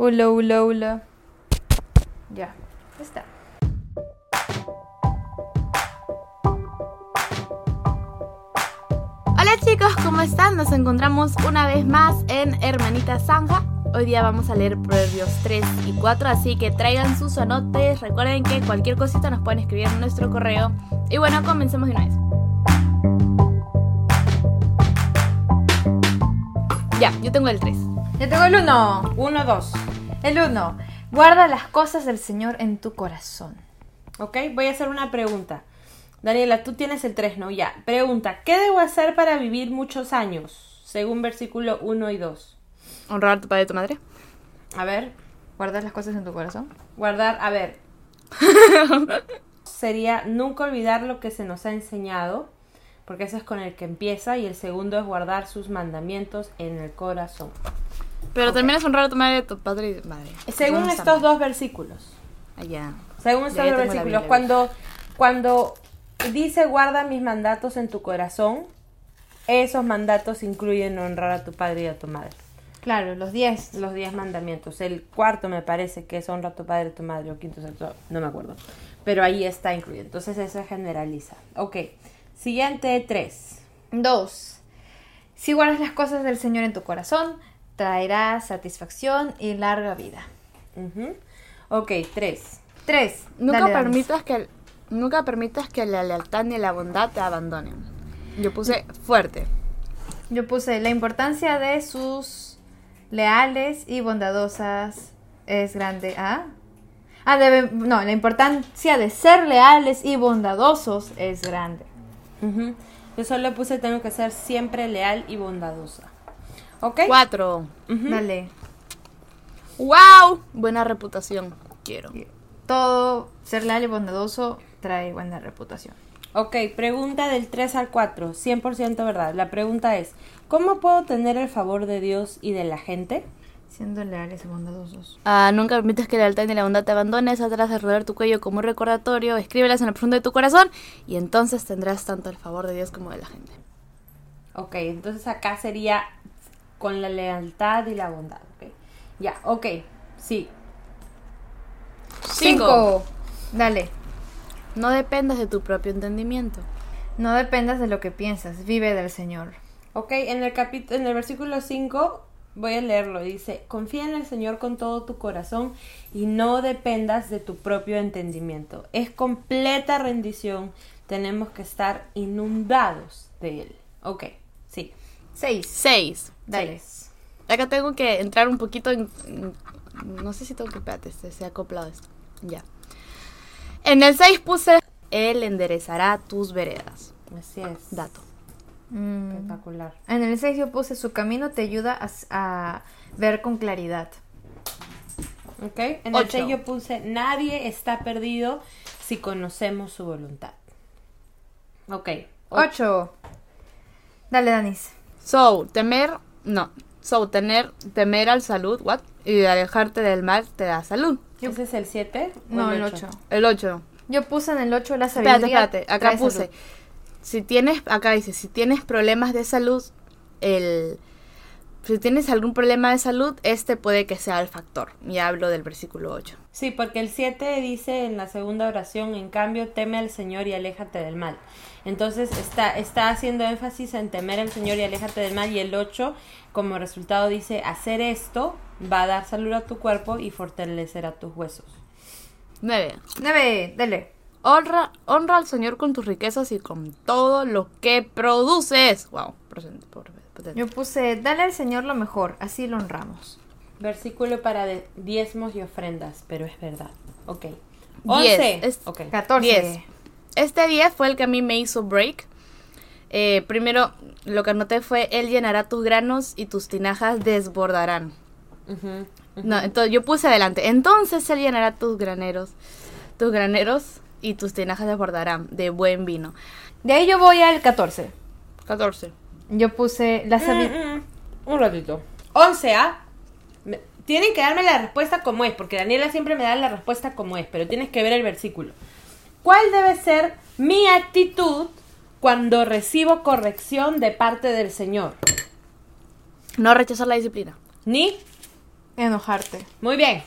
Hola, hola, hola. Ya, está. Hola chicos, ¿cómo están? Nos encontramos una vez más en Hermanita Zanja. Hoy día vamos a leer Proverbios 3 y 4, así que traigan sus anotes. Recuerden que cualquier cosita nos pueden escribir en nuestro correo. Y bueno, comencemos de una vez. Ya, yo tengo el 3. Yo tengo el 1. 1, 2. El 1. Guarda las cosas del Señor en tu corazón. Ok, voy a hacer una pregunta. Daniela, tú tienes el 3, ¿no? Ya. Pregunta, ¿qué debo hacer para vivir muchos años? Según versículo 1 y 2. Honrar a tu padre y a tu madre. A ver, ¿Guardas las cosas en tu corazón? guardar, a ver. Sería nunca olvidar lo que se nos ha enseñado, porque ese es con el que empieza, y el segundo es guardar sus mandamientos en el corazón. Pero también es honrar a tu madre y a tu padre y madre. Según ¿Dónde estos dos versículos. Allá. Según Ya, estos dos versículos, Biblia cuando, cuando dice guarda mis mandatos en tu corazón, esos mandatos incluyen honrar a tu padre y a tu madre. Claro, los 10. Los diez mandamientos. El cuarto me parece que es honra a tu padre y a tu madre, o quinto, sexto, no me acuerdo. Pero ahí está incluido. Entonces eso generaliza. Ok. Siguiente tres. 2. Si guardas las cosas del Señor en tu corazón, traerá satisfacción y larga vida. Ujú. Ok, tres. 3. Nunca permitas que nunca permitas que la lealtad ni la bondad te abandonen. Yo puse fuerte. Yo puse la importancia de sus leales y bondadosas es grande. ¿Ah? Ah, debe, no, la importancia de ser leales y bondadosos es grande. Yo solo puse tengo que ser siempre leal y bondadosa. Ok. Cuatro. Dale. ¡Wow! Buena reputación. Quiero. Todo ser leal y bondadoso trae buena reputación. Ok, pregunta del 3 al 4, 100% verdad. La pregunta es, ¿cómo puedo tener el favor de Dios y de la gente? Siendo leales y bondadosos. Ah, nunca permitas que la lealtad ni la bondad te abandones. Atrás de rodear tu cuello como un recordatorio. Escríbelas en el profundo de tu corazón. Y entonces tendrás tanto el favor de Dios como de la gente. Ok, entonces acá sería con la lealtad y la bondad. ok. Ya, ok, sí. Cinco. Dale. No dependas de tu propio entendimiento. No dependas de lo que piensas, vive del Señor. Ok, en el, capítulo, en el versículo 5 voy a leerlo. Dice, confía en el Señor con todo tu corazón y no dependas de tu propio entendimiento. Es completa rendición. Tenemos que estar inundados de Él. Ok. Seis. Seis. Dale. Seis. Acá tengo que entrar un poquito en... No sé si tengo que... Espérate, se, se ha acoplado esto. Ya. En el 6 puse... Él enderezará tus veredas. Así es. Dato. Mm. Espectacular. En el 6 yo puse su camino te ayuda a, a ver con claridad. Ok. En el Ocho. 6 yo puse, nadie está perdido si conocemos su voluntad. Ok. o- 8. Dale, Danis. So, temer... No. So, tener... Temer al salud. What? Y alejarte del mal te da salud. ¿Ese es el 7? No, el 8. El 8. Yo puse en el 8 la sabiduría. Espérate, espérate. Acá puse. salud. Si tienes, acá dice, si tienes problemas de salud, el, si tienes algún problema de salud, este puede que sea el factor. Y hablo del versículo 8. Sí, porque el 7 dice en la segunda oración, en cambio, teme al Señor y aléjate del mal. Entonces está, está haciendo énfasis en temer al Señor y aléjate del mal. Y el 8, como resultado, dice, hacer esto va a dar salud a tu cuerpo y fortalecer a tus huesos. 9. 9. Dale. Honra, honra al Señor con tus riquezas y con todo lo que produces. Wow. presente. Yo puse, dale al Señor lo mejor, así lo honramos. Versículo para de- diezmos y ofrendas, pero es verdad. Ok. Diez. 11. Es- Ok. 14. 10. Este 10 fue el que a mí me hizo break. Eh, primero, lo que anoté fue, Él llenará tus granos y tus tinajas desbordarán. No, entonces yo puse adelante. Entonces él llenará tus graneros, tus graneros y tus tinajas desbordarán de buen vino. De ahí yo voy al 14. 14. Yo puse la sabiduría. Mm, mm, Un ratito. 11, ¿ah? Me- Tienen que darme la respuesta como es, porque Daniela siempre me da la respuesta como es, pero tienes que ver el versículo. ¿Cuál debe ser mi actitud cuando recibo corrección de parte del Señor? No rechazar la disciplina. Ni Enojarte. Muy bien.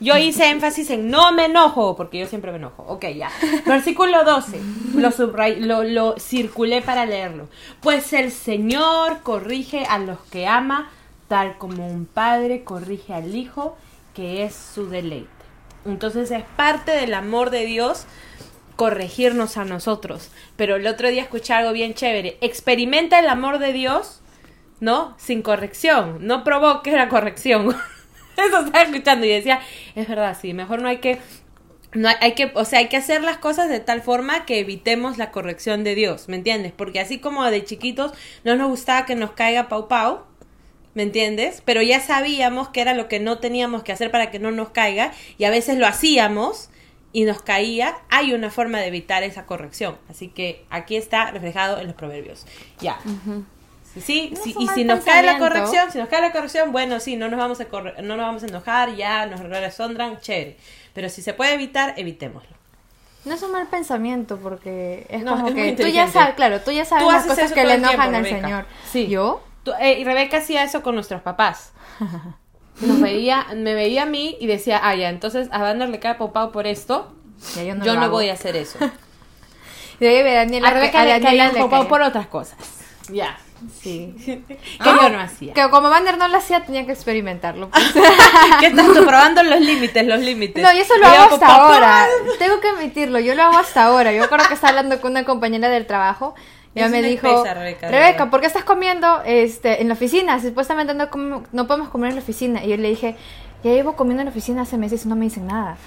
Yo hice énfasis en no me enojo, porque yo siempre me enojo. Ok, ya. Versículo 12. Lo, subray- lo, lo circulé para leerlo. Pues el Señor corrige a los que ama, tal como un padre corrige al hijo, que es su deleite. Entonces es parte del amor de Dios corregirnos a nosotros. Pero el otro día escuché algo bien chévere. Experimenta el amor de Dios, ¿no? Sin corrección. No provoques la corrección. Eso estaba escuchando y decía, es verdad, sí, mejor no hay que no hay, hay que, o sea, hay que hacer las cosas de tal forma que evitemos la corrección de Dios, ¿me entiendes? Porque así como de chiquitos no nos gustaba que nos caiga pau pau, ¿me entiendes? Pero ya sabíamos que era lo que no teníamos que hacer para que no nos caiga y a veces lo hacíamos y nos caía, hay una forma de evitar esa corrección. Así que aquí está reflejado en los proverbios. Ya. Sí, sí, No sí, es un y si nos cae la corrección, si nos cae la corrección, bueno, sí, no nos vamos a corre- no nos vamos a enojar, ya nos resondran, chévere. Pero si se puede evitar, evitémoslo. No es un mal pensamiento porque es No, como es que tú ya sabes, claro, tú ya sabes Tú las cosas que le tiempo, enojan al. Señor. Sí. ¿Yo? Tú- eh, y Rebeca hacía eso con nuestros papás. Nos veía, me veía a mí y decía, ah, ya, entonces a Vander le cae popao por esto, Ya yo no, yo voy a hacer eso. Y de ahí ve a Daniela a que- Rebeca a le Daniela caía le popao caía. por otras cosas. Ya. Sí. Que yo no hacía. Que como Vander no lo hacía, tenía que experimentarlo. pues. ¿Qué estás tú probando los límites, los límites? No, yo eso lo Y hago hasta ahora. Tengo que admitirlo, yo lo hago hasta ahora. Yo recuerdo que estaba hablando con una compañera del trabajo. Ella me dijo, espesa, Rebeca, de Rebeca, verdad". ¿por qué estás comiendo este, en la oficina? Supuestamente no, com- no podemos comer en la oficina. Y yo le dije, ya llevo comiendo en la oficina hace meses y no me dicen nada.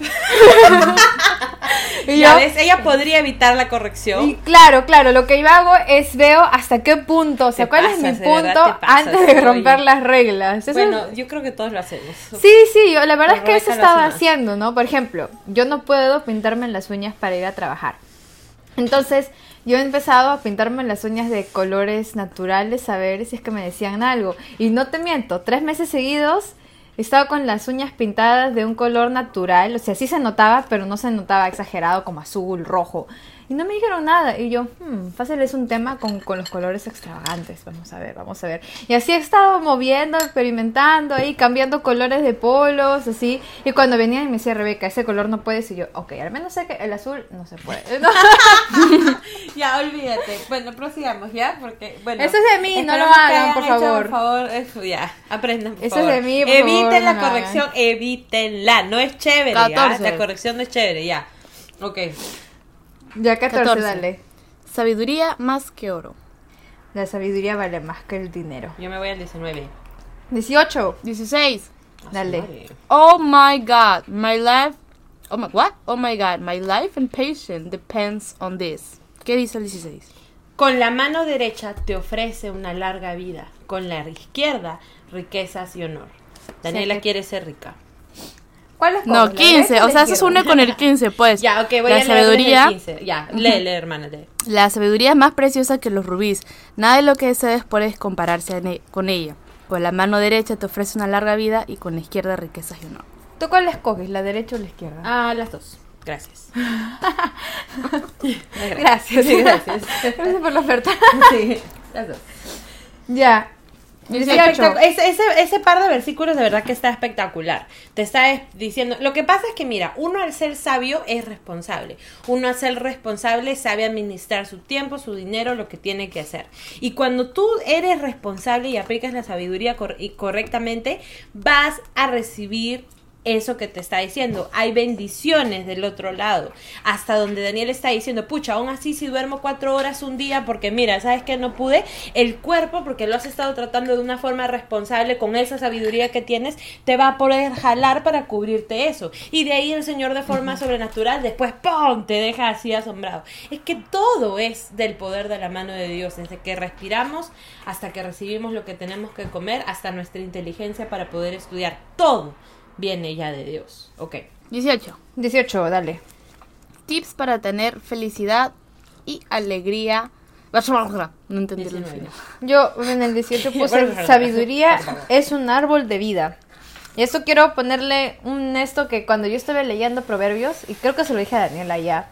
y Ya yo, ves, ella podría evitar la corrección. y claro, claro, lo que yo hago es veo hasta qué punto, o sea, cuál es mi verdad punto pasas, antes de oye. romper las reglas. Eso bueno, es- yo creo que todos lo hacemos. Sí, sí, yo, la verdad es que eso Rebeca estaba haciendo, ¿no? Por ejemplo, yo no puedo pintarme las uñas para ir a trabajar. Entonces, yo he empezado a pintarme las uñas de colores naturales a ver si es que me decían algo. Y no te miento, tres meses seguidos he estado con las uñas pintadas de un color natural. O sea, sí se notaba, pero no se notaba exagerado como azul, rojo. Y no me dijeron nada. Y yo, hmm, fácil es un tema con, con los colores extravagantes. Vamos a ver, vamos a ver. Y así he estado moviendo, experimentando ahí, cambiando colores de polos, así. Y cuando venían y me decía Rebeca, ese color no puedes. Y yo, ok, al menos sé que el azul no se puede. No. Ya, olvídate. Bueno, prosigamos, ¿ya? Porque, bueno. Eso es de mí, no lo hagan, hayan por hecho, favor. Por favor, eso ya. Aprendan, por Eso es de mí, por Eviten favor, la no corrección, evítenla. No es chévere, 14. ¿ya? La corrección no es chévere, ya. Ok. Ya 14, 14. dale. Sabiduría más que oro. La sabiduría vale más que el dinero. Yo me voy al 19. 18, 16. dale. Oh my god, my life. Oh my what? Oh my god, my life and patience depends on this. ¿Qué dice el 16? Con la mano derecha te ofrece una larga vida. Con la izquierda, riquezas y honor. Daniela que- quiere ser rica. ¿Cuál es No, 15. O sea, eso se une con el 15, pues. Ya, ok, voy la a leer sabiduría, el 15. Ya, lee, lee, hermana, lee. La sabiduría es más preciosa que los rubíes. Nada de lo que desees puedes compararse e- con ella. Con la mano derecha te ofrece una larga vida y con la izquierda riquezas y honor. ¿Tú cuál escoges, la derecha o la izquierda? Ah, las dos. Gracias. Gracias. Sí, gracias. Gracias por la oferta. Sí, las dos. Ya. 18. Espectac- Ese, ese, par de versículos de verdad que está espectacular. Te está es- diciendo, lo que pasa es que mira, uno al ser sabio es responsable. Uno al ser responsable sabe administrar su tiempo, su dinero, lo que tiene que hacer. Y cuando tú eres responsable y aplicas la sabiduría y correctamente, vas a recibir eso que te está diciendo. Hay bendiciones del otro lado. Hasta donde Daniel está diciendo, pucha, aún así si duermo cuatro horas un día porque mira, ¿sabes que No pude. El cuerpo, porque lo has estado tratando de una forma responsable con esa sabiduría que tienes, te va a poder jalar para cubrirte eso. Y de ahí el Señor de forma sobrenatural, después, ¡pum!, te deja así asombrado. Es que todo es del poder de la mano de Dios, desde que respiramos hasta que recibimos lo que tenemos que comer, hasta nuestra inteligencia para poder estudiar. Todo viene ya de Dios. Ok. 18. 18, dale. Tips para tener felicidad y alegría. No entendí el 19. final. Yo en el 18 puse sabiduría es un árbol de vida. Y esto quiero ponerle un esto que cuando yo estuve leyendo proverbios, y creo que se lo dije a Daniela ya,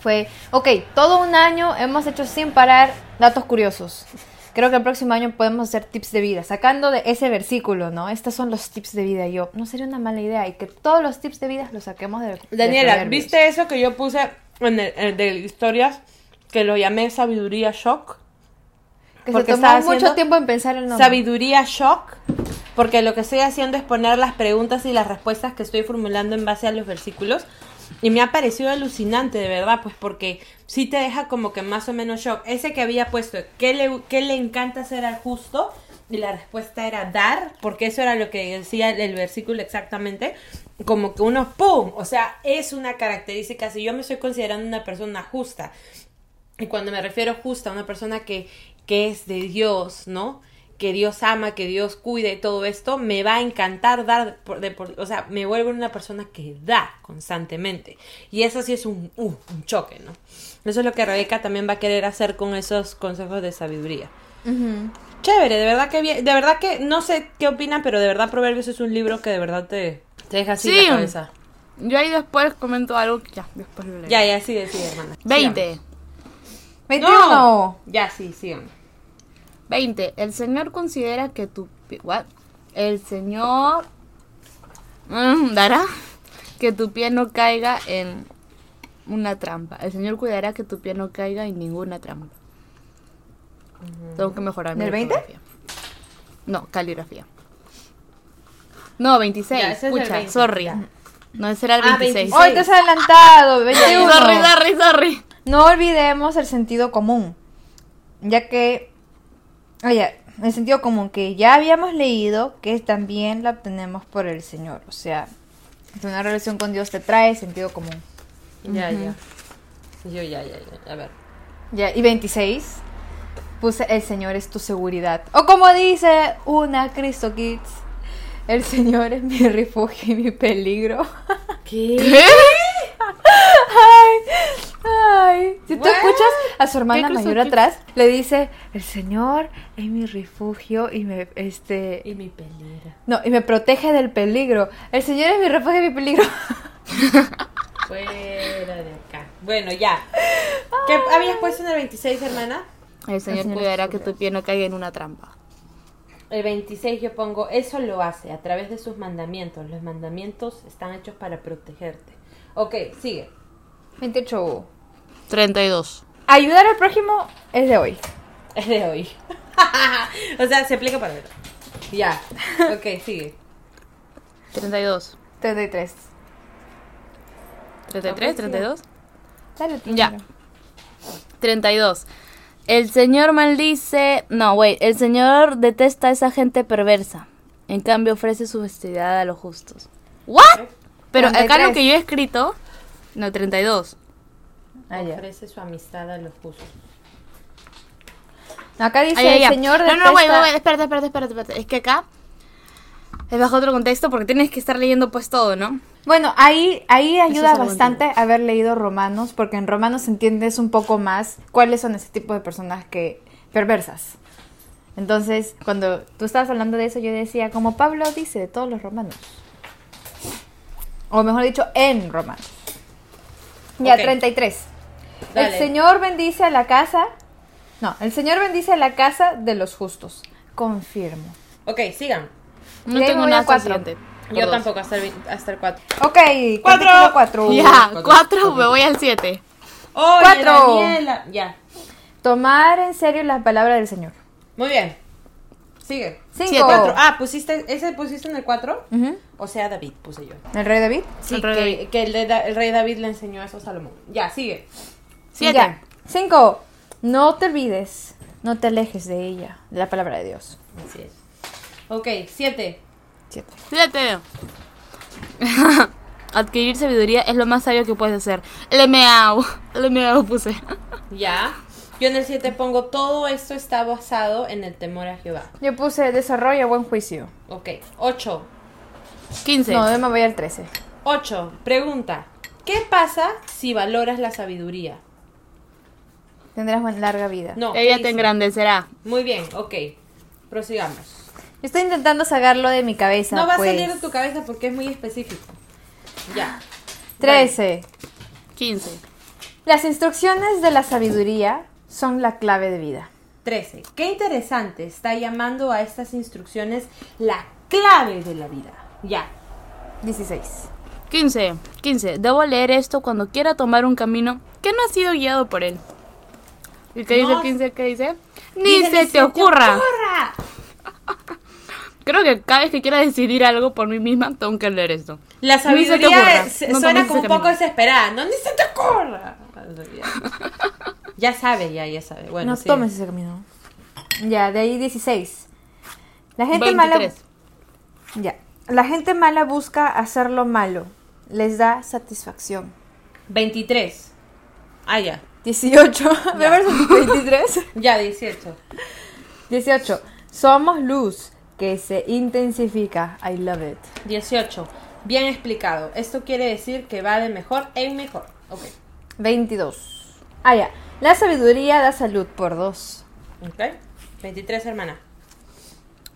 fue, ok, todo un año hemos hecho sin parar datos curiosos. Creo que el próximo año podemos hacer tips de vida, sacando de ese versículo, ¿no? Estos son los tips de vida. Y yo, no sería una mala idea y que todos los tips de vida los saquemos de. Daniela. ¿viste eso que yo puse en el, el de historias? Que lo llamé sabiduría shock. Que porque se tomó mucho tiempo en pensar el nombre. Sabiduría shock. Porque lo que estoy haciendo es poner las preguntas y las respuestas que estoy formulando en base a los versículos. Y me ha parecido alucinante, de verdad, pues porque sí te deja como que más o menos shock. Ese que había puesto, ¿qué le, le encanta hacer al justo? Y la respuesta era dar, porque eso era lo que decía el, versículo exactamente. Como que uno, ¡pum! O sea, es una característica. Si yo me estoy considerando una persona justa, y cuando me refiero justa, una persona que, que es de Dios, ¿no? Que Dios ama, que Dios cuida y todo esto, me va a encantar dar, por, de por- o sea, me vuelvo una persona que da constantemente. Y eso sí es un, uh, un choque, ¿no? Eso es lo que Rebeca también va a querer hacer con esos consejos de sabiduría. Ujú. Chévere, de verdad que bien, de verdad que no sé qué opinan, pero de verdad Proverbios es un libro que de verdad te, te deja así Sí. la cabeza. Yo ahí después comento algo que ya, después lo leo. Ya, ya, sigue, hermana. 20. 21. No. Ya, sí, sigan. 20. El Señor considera que tu... What? El Señor mm, dará que tu pie no caiga en una trampa. El Señor cuidará que tu pie no caiga en ninguna trampa. Tengo que mejorar mi ¿Del 20? ortografía. No, caligrafía. No, 26. Ya, ese es el Pucha, 20, sorry. ya. No, ese era el Ah, 26. 26. Hoy te has adelantado, 21. Sorry, sorry, sorry. No olvidemos el sentido común, ya que, oye, el sentido común que ya habíamos leído, que también la obtenemos por el Señor, o sea, una relación con Dios te trae sentido común. Ya, ya. Yo ya, ya, ya. A ver. Ya, y 26, puse el Señor es tu seguridad. O como dice una Cristo Kids, el Señor es mi refugio y mi peligro. ¿Qué? Ay, ay. Si tú What? escuchas a su hermana ¿Qué mayor atrás, le dice, el Señor es mi refugio y me, este, Y mi peligro. no, y me protege del peligro. El Señor es mi refugio y mi peligro. Fuera de acá. Bueno, ya. ¿Qué habías puesto en el 26, hermana? El Señor Señor cuidará que tu pie no caiga en una trampa. El 26 yo pongo, eso lo hace a través de sus mandamientos. Los mandamientos están hechos para protegerte. Ok, sigue. 28. 32. Ayudar al prójimo es de hoy. Es de hoy. o sea, se aplica para ver. Ya. Ok, sigue. 32. 33. 33, 32. Dale, Ya. mira. 32. El Señor maldice. No, wait. El Señor detesta a esa gente perversa. En cambio, ofrece su vestidad a los justos. ¿What? Pero acá 33. lo que yo he escrito. No, 32. Ah, ya. Ofrece su amistad a los justos. Acá dice Ay, el. Señor No, no, wait, espérate, espérate, espérate, espérate. Es que acá. Es bajo otro contexto porque tienes que estar leyendo pues todo, ¿no? Bueno, ahí, ahí ayuda bastante haber leído Romanos, porque en Romanos entiendes un poco más cuáles son ese tipo de personas que perversas. Entonces, cuando tú estabas hablando de eso, yo decía, como Pablo dice de todos los romanos. O mejor dicho, en Romanos. Ya, Ok. 33. Dale. El Señor bendice a la casa. No, el Señor bendice a la casa de los justos. Confirmo. Ok, sigan. No tengo nada cuatro. Yo dos. tampoco, hasta el, 20 hasta el 4. Ok, Cuatro. 4. Ya, 4, me voy al 7. ¡Oye, Cuatro. Daniela! Ya. Tomar en serio las palabras del Señor. Muy bien. Sigue. Cinco. Cuatro. Ah, pusiste, ¿ese pusiste en el 4? Ujú. O sea, David puse yo. ¿El rey David? Sí, El rey que, David. que el, de Da- el rey David le enseñó eso a Salomón. Ya, sigue. 7. Ya. Cinco. No te olvides, no te alejes de ella, de la palabra de Dios. Así es. Ok, 7. Siete. 7. Adquirir sabiduría es lo más sabio que puedes hacer. LMAO. LMAO puse. Ya. Yo en el 7 pongo todo esto está basado en el temor a Jehová. Yo puse desarrollo buen juicio. Ok. 8. 15. No, yo me voy al 13. 8. Pregunta. ¿Qué pasa si valoras la sabiduría? Tendrás buena larga vida. No. ¿qué Ella dice? te engrandecerá. Muy bien, ok. Prosigamos. Yo estoy intentando sacarlo de mi cabeza. No va pues. a salir de tu cabeza porque es muy específico. Ya. 13. 15. Las instrucciones de la sabiduría son la clave de vida. 13. Qué interesante, está llamando a estas instrucciones la clave de la vida. Ya. 16. 15. 15. Debo leer esto cuando quiera tomar un camino que no ha sido guiado por él. ¿Y qué dice No. el 15? ¿Qué dice? Ni Dice, se "Ni te ocurra. ocurra". Creo que cada vez que quiera decidir algo por mí misma, tengo que leer esto. La se te sabiduría ocurra, es- no suena como un poco desesperada. No, ni se te ocurra. Ya sabe, ya, ya sabe. Bueno, no sí. tomes ese camino. Ya, de ahí 16. La gente mala. 23. Ya. La gente mala busca hacer lo malo. Les da satisfacción. 23. Ah, ya. 18. ¿Me ves? 23. Ya, 18. 18. Somos luz que se intensifica. I love it. 18. Bien explicado. Esto quiere decir que va de mejor en mejor. Ok. 22. Ah, ya. La sabiduría da salud por dos. Ok. 23, hermana.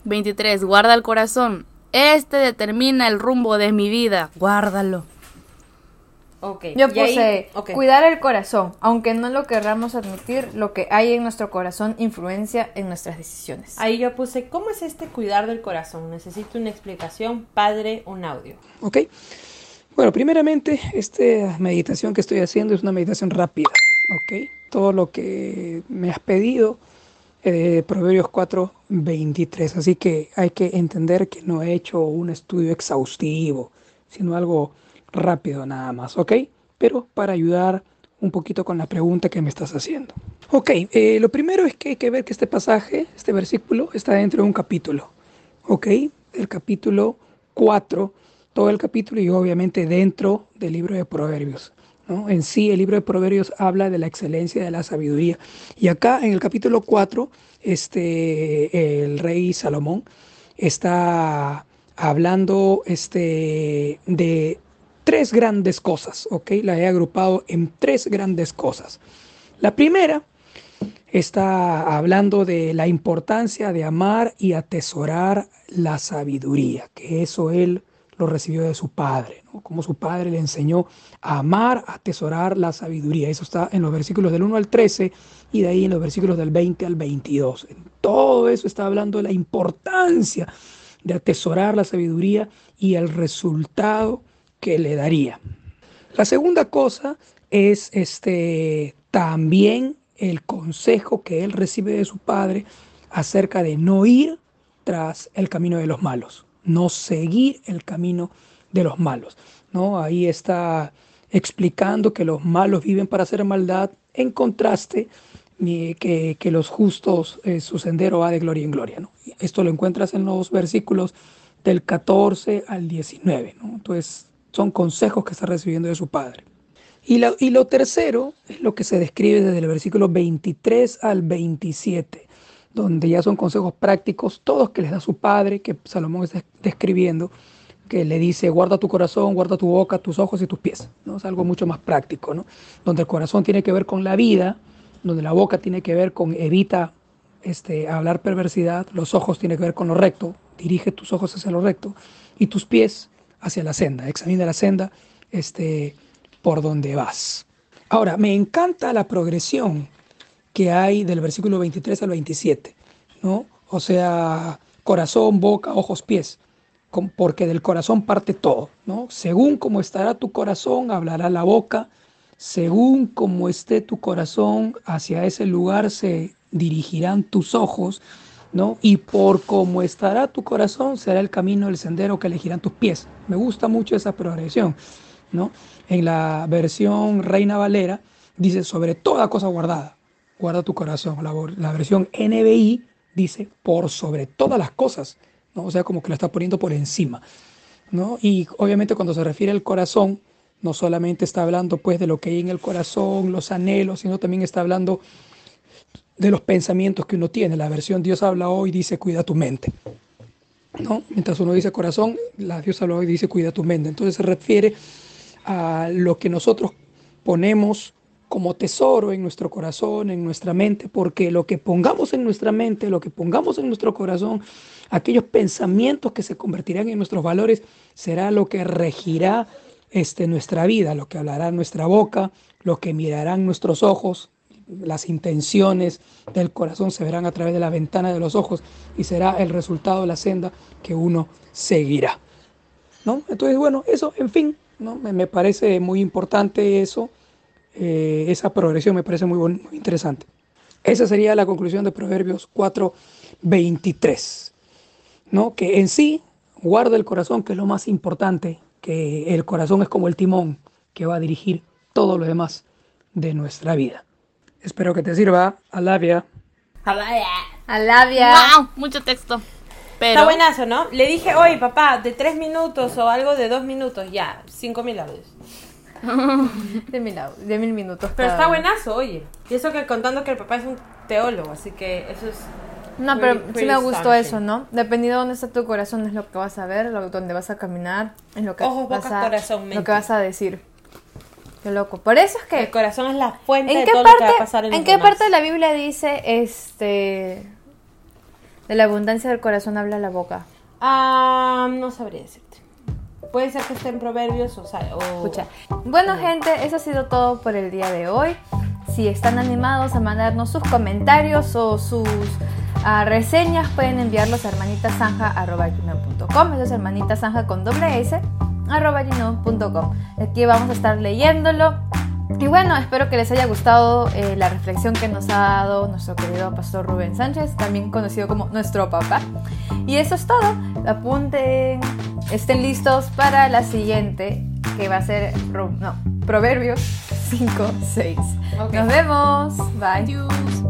23. Guarda el corazón. Este determina el rumbo de mi vida. Guárdalo. Ok. Yo ahí- puse cuidar el corazón, aunque no lo querramos admitir, lo que hay en nuestro corazón influencia en nuestras decisiones. Ahí yo puse, ¿cómo es este cuidar del corazón? Necesito una explicación, padre, un audio. ¿Ok? Bueno, primeramente, esta meditación que estoy haciendo es una meditación rápida. ¿Ok? Todo lo que me has pedido, eh, Proverbios 4, 23. Así que hay que entender que no he hecho un estudio exhaustivo, sino algo rápido nada más. ¿Ok? Pero para ayudar un poquito con la pregunta que me estás haciendo. Ok, eh, lo primero es que hay que ver que este pasaje, este versículo, está dentro de un capítulo. ¿ok? El capítulo 4, todo el capítulo y obviamente dentro del libro de Proverbios. En sí, el libro de Proverbios habla de la excelencia de la sabiduría. Y acá en el capítulo 4, este, el rey Salomón está hablando este, de tres grandes cosas, ¿ok? La he agrupado en tres grandes cosas. La primera está hablando de la importancia de amar y atesorar la sabiduría, que eso él lo recibió de su padre, como su padre le enseñó a amar, a atesorar la sabiduría. Eso está en los versículos del 1 al 13 y de ahí en los versículos del 20 al 22. En todo eso está hablando de la importancia de atesorar la sabiduría y el resultado que le daría. La segunda cosa es este también el consejo que él recibe de su padre acerca de no ir tras el camino de los malos, no seguir el camino de los malos. ¿no? Ahí está explicando que los malos viven para hacer maldad, en contraste que, que los justos, eh, su sendero va de gloria en gloria. ¿no? Esto lo encuentras en los versículos del 14 al 19. ¿no? Entonces, son consejos que está recibiendo de su padre. Y, y lo tercero es lo que se describe desde el versículo 23 al 27, donde ya son consejos prácticos, todos que les da su padre, que Salomón está describiendo, que le dice, guarda tu corazón, guarda tu boca, tus ojos y tus pies. ¿no? Es algo mucho más práctico, ¿no? donde el corazón tiene que ver con la vida, donde la boca tiene que ver con evita este, hablar perversidad, los ojos tienen que ver con lo recto, dirige tus ojos hacia lo recto, y tus pies hacia la senda, examina la senda este, por donde vas. Ahora, me encanta la progresión que hay del versículo 23 al 27, ¿no? O sea, corazón, boca, ojos, pies, porque del corazón parte todo, ¿no? Según como estará tu corazón, hablará la boca, según como esté tu corazón, hacia ese lugar se dirigirán tus ojos, ¿no? Y por cómo estará tu corazón, será el camino, el sendero que elegirán tus pies. Me gusta mucho esa progresión, ¿no? En la versión Reina Valera dice sobre toda cosa guardada, guarda tu corazón. La, versión NBI dice por sobre todas las cosas, ¿no? O sea, como que lo está poniendo por encima, ¿no? Y obviamente cuando se refiere al corazón, no solamente está hablando pues de lo que hay en el corazón, los anhelos, sino también está hablando de los pensamientos que uno tiene. La versión Dios habla hoy dice cuida tu mente. ¿no? Mientras uno dice corazón, la Dios habla hoy dice cuida tu mente. Entonces se refiere a lo que nosotros ponemos como tesoro en nuestro corazón, en nuestra mente, porque lo que pongamos en nuestra mente, lo que pongamos en nuestro corazón, aquellos pensamientos que se convertirán en nuestros valores, será lo que regirá este, nuestra vida, lo que hablará nuestra boca, lo que mirarán nuestros ojos, las intenciones del corazón se verán a través de la ventana de los ojos y será el resultado de la senda que uno seguirá. ¿no? Entonces, bueno, eso, en fin, ¿no? me, me parece muy importante eso, eh, esa progresión me parece muy, interesante. Esa sería la conclusión de Proverbios 4:23, ¿no? que en sí guarda el corazón, que es lo más importante, que el corazón es como el timón que va a dirigir todo lo demás de nuestra vida. Espero que te sirva, Alavia. Alabia. ¡Wow! Mucho texto. Pero. Está buenazo, ¿no? Le dije, oye, papá, de tres minutos o algo de dos minutos, ya, cinco mil audios. De mil, de mil minutos. Pero está buenazo, oye. Y eso que contando que el papá es un teólogo, así que eso es... No, pero pretty- sí me gustó eso, ¿no? Dependiendo de dónde está tu corazón es lo que vas a ver, lo, donde vas a caminar, es lo que Ojos, vas boca, a, corazón, lo que vas a decir. Qué loco. Por eso es El que corazón es la fuente ¿En de qué todo lo que va a pasar en, en qué demás. parte de la Biblia dice este de la abundancia del corazón habla la boca? Ah, no sabría decirte. Puede ser que esté en Proverbios o... sea, o- Escucha. Bueno, gente, eso ha sido todo por el día de hoy. Si están animados a mandarnos sus comentarios o sus ah, reseñas, pueden enviarlos a hermanitasanja.com. Eso es hermanitasanja con doble S, arroba gmail.com. Aquí vamos a estar leyéndolo. Y bueno, espero que les haya gustado eh, la reflexión que nos ha dado nuestro querido pastor Rubén Sánchez, también conocido como nuestro papá. Y eso es todo. Apunten, estén listos para la siguiente, que va a ser no, Proverbios 5, 6. Ok. Nos vemos. Bye. Adiós.